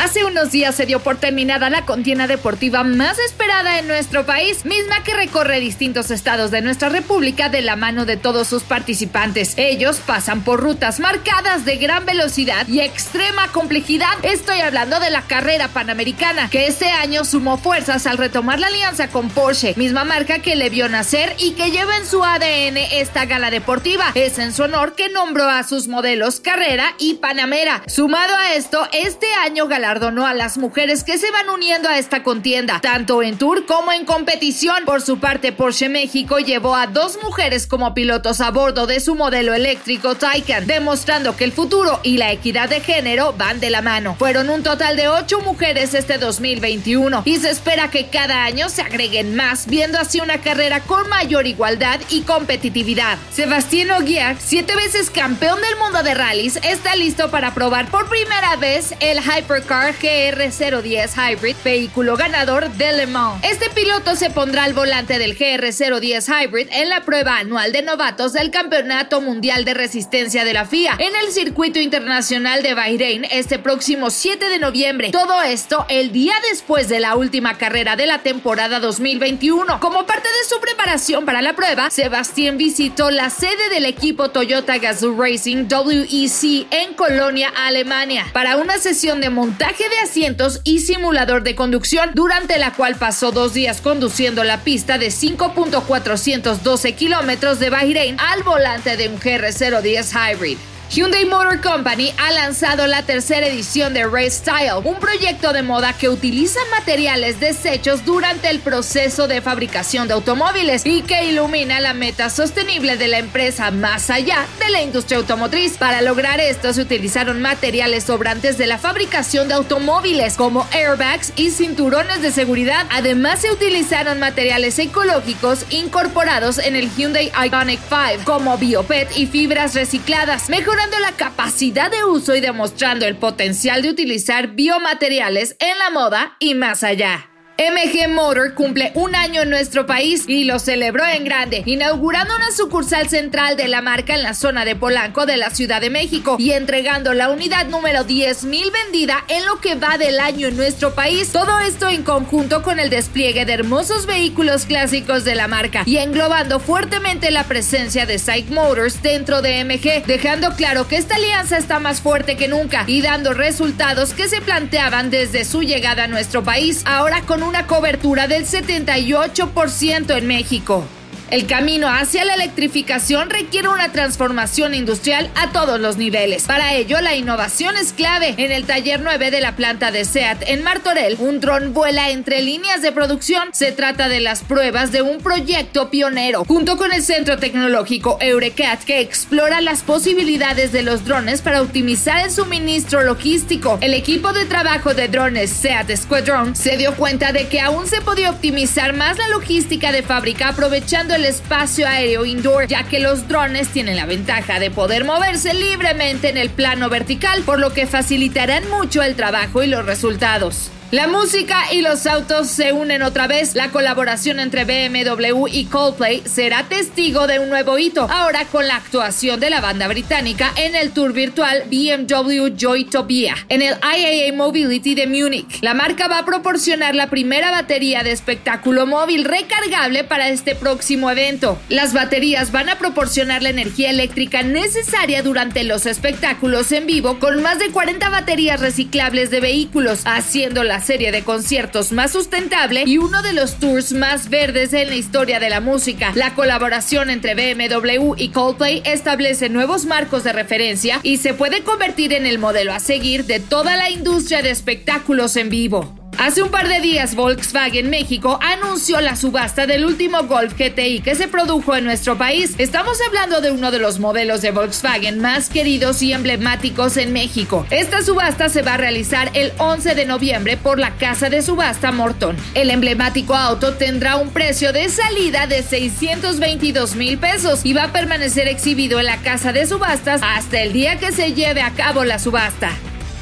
Hace unos días se dio por terminada la contienda deportiva más esperada en nuestro país, misma que recorre distintos estados de nuestra república de la mano de todos sus participantes. Ellos pasan por rutas marcadas de gran velocidad y extrema complejidad. Estoy hablando de la carrera panamericana, que este año sumó fuerzas al retomar la alianza con Porsche, misma marca que le vio nacer y que lleva en su ADN esta gala deportiva. Es en su honor que nombró a sus modelos Carrera y Panamera. Sumado a esto, este año galardonó a las mujeres que se van uniendo a esta contienda, tanto en tour como en competición. Por su parte, Porsche México llevó a dos mujeres como pilotos a bordo de su modelo eléctrico Taycan, demostrando que el futuro y la equidad de género van de la mano. Fueron un total de ocho mujeres este 2021 y se espera que cada año se agreguen más, viendo así una carrera con mayor igualdad y competitividad. Sebastián Ogier, siete veces campeón del mundo de rallies, está listo para probar por primera vez el Hypercar GR010 Hybrid, vehículo ganador de Le Mans. Este piloto se pondrá al volante del GR010 Hybrid en la prueba anual de novatos del Campeonato Mundial de Resistencia de la FIA en el Circuito Internacional de Bahrein este próximo 7 de noviembre. Todo esto el día después de la última carrera de la temporada 2021. Como parte de su preparación para la prueba, Sebastián visitó la sede del equipo Toyota Gazoo Racing WEC en Colonia, Alemania, para una sesión de montaje de asientos y simulador de conducción, durante la cual pasó dos días conduciendo la pista de 5.412 kilómetros de Bahrein al volante de un GR010 Hybrid. Hyundai Motor Company ha lanzado la tercera edición de Race Style, un proyecto de moda que utiliza materiales desechos durante el proceso de fabricación de automóviles y que ilumina la meta sostenible de la empresa más allá de la industria automotriz. Para lograr esto se utilizaron materiales sobrantes de la fabricación de automóviles como airbags y cinturones de seguridad. Además se utilizaron materiales ecológicos incorporados en el Hyundai Iconic 5 como biopet y fibras recicladas, mejorando la capacidad de uso y demostrando el potencial de utilizar biomateriales en la moda y más allá. MG Motor cumple un año en nuestro país y lo celebró en grande, inaugurando una sucursal central de la marca en la zona de Polanco de la Ciudad de México y entregando la unidad número 10.000 vendida en lo que va del año en nuestro país. Todo esto en conjunto con el despliegue de hermosos vehículos clásicos de la marca y englobando fuertemente la presencia de Psych Motors dentro de MG, dejando claro que esta alianza está más fuerte que nunca y dando resultados que se planteaban desde su llegada a nuestro país. Ahora con una cobertura del 78% en México. El camino hacia la electrificación requiere una transformación industrial a todos los niveles. Para ello, la innovación es clave. En el taller 9 de la planta de SEAT en Martorell, un dron vuela entre líneas de producción. Se trata de las pruebas de un proyecto pionero, junto con el Centro Tecnológico Eurecat, que explora las posibilidades de los drones para optimizar el suministro logístico. El equipo de trabajo de drones SEAT Squadron se dio cuenta de que aún se podía optimizar más la logística de fábrica aprovechando el espacio aéreo indoor, ya que los drones tienen la ventaja de poder moverse libremente en el plano vertical, por lo que facilitarán mucho el trabajo y los resultados. La música y los autos se unen otra vez. La colaboración entre BMW y Coldplay será testigo de un nuevo hito, ahora con la actuación de la banda británica en el tour virtual BMW Joytopia en el IAA Mobility de Múnich. La marca va a proporcionar la primera batería de espectáculo móvil recargable para este próximo evento. Las baterías van a proporcionar la energía eléctrica necesaria durante los espectáculos en vivo con más de 40 baterías reciclables de vehículos, haciendo serie de conciertos más sustentable y uno de los tours más verdes en la historia de la música. La colaboración entre BMW y Coldplay establece nuevos marcos de referencia y se puede convertir en el modelo a seguir de toda la industria de espectáculos en vivo. Hace un par de días Volkswagen México anunció la subasta del último Golf GTI que se produjo en nuestro país. Estamos hablando de uno de los modelos de Volkswagen más queridos y emblemáticos en México. Esta subasta se va a realizar el 11 de noviembre por la casa de subasta Morton. El emblemático auto tendrá un precio de salida de 622 mil pesos y va a permanecer exhibido en la casa de subastas hasta el día que se lleve a cabo la subasta.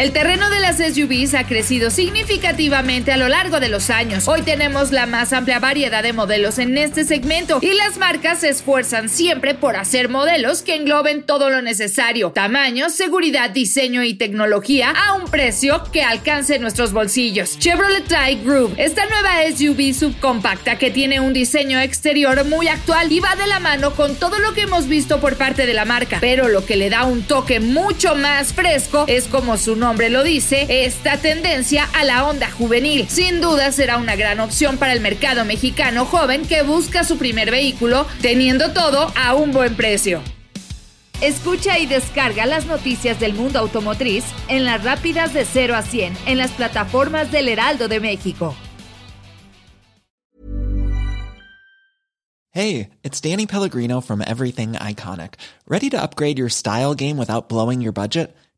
El terreno de las SUVs ha crecido significativamente a lo largo de los años. Hoy tenemos la más amplia variedad de modelos en este segmento y las marcas se esfuerzan siempre por hacer modelos que engloben todo lo necesario, tamaño, seguridad, diseño y tecnología a un precio que alcance nuestros bolsillos. Chevrolet Trail Group, esta nueva SUV subcompacta que tiene un diseño exterior muy actual y va de la mano con todo lo que hemos visto por parte de la marca, pero lo que le da un toque mucho más fresco es como su nombre nombre lo dice, esta tendencia a la onda juvenil. Sin duda será una gran opción para el mercado mexicano joven que busca su primer vehículo, teniendo todo a un buen precio. Escucha y descarga las noticias del mundo automotriz en las rápidas de 0 a 100 en las plataformas del Heraldo de México. Hey, it's Danny Pellegrino from Everything Iconic. ¿Ready to upgrade your style game without blowing your budget?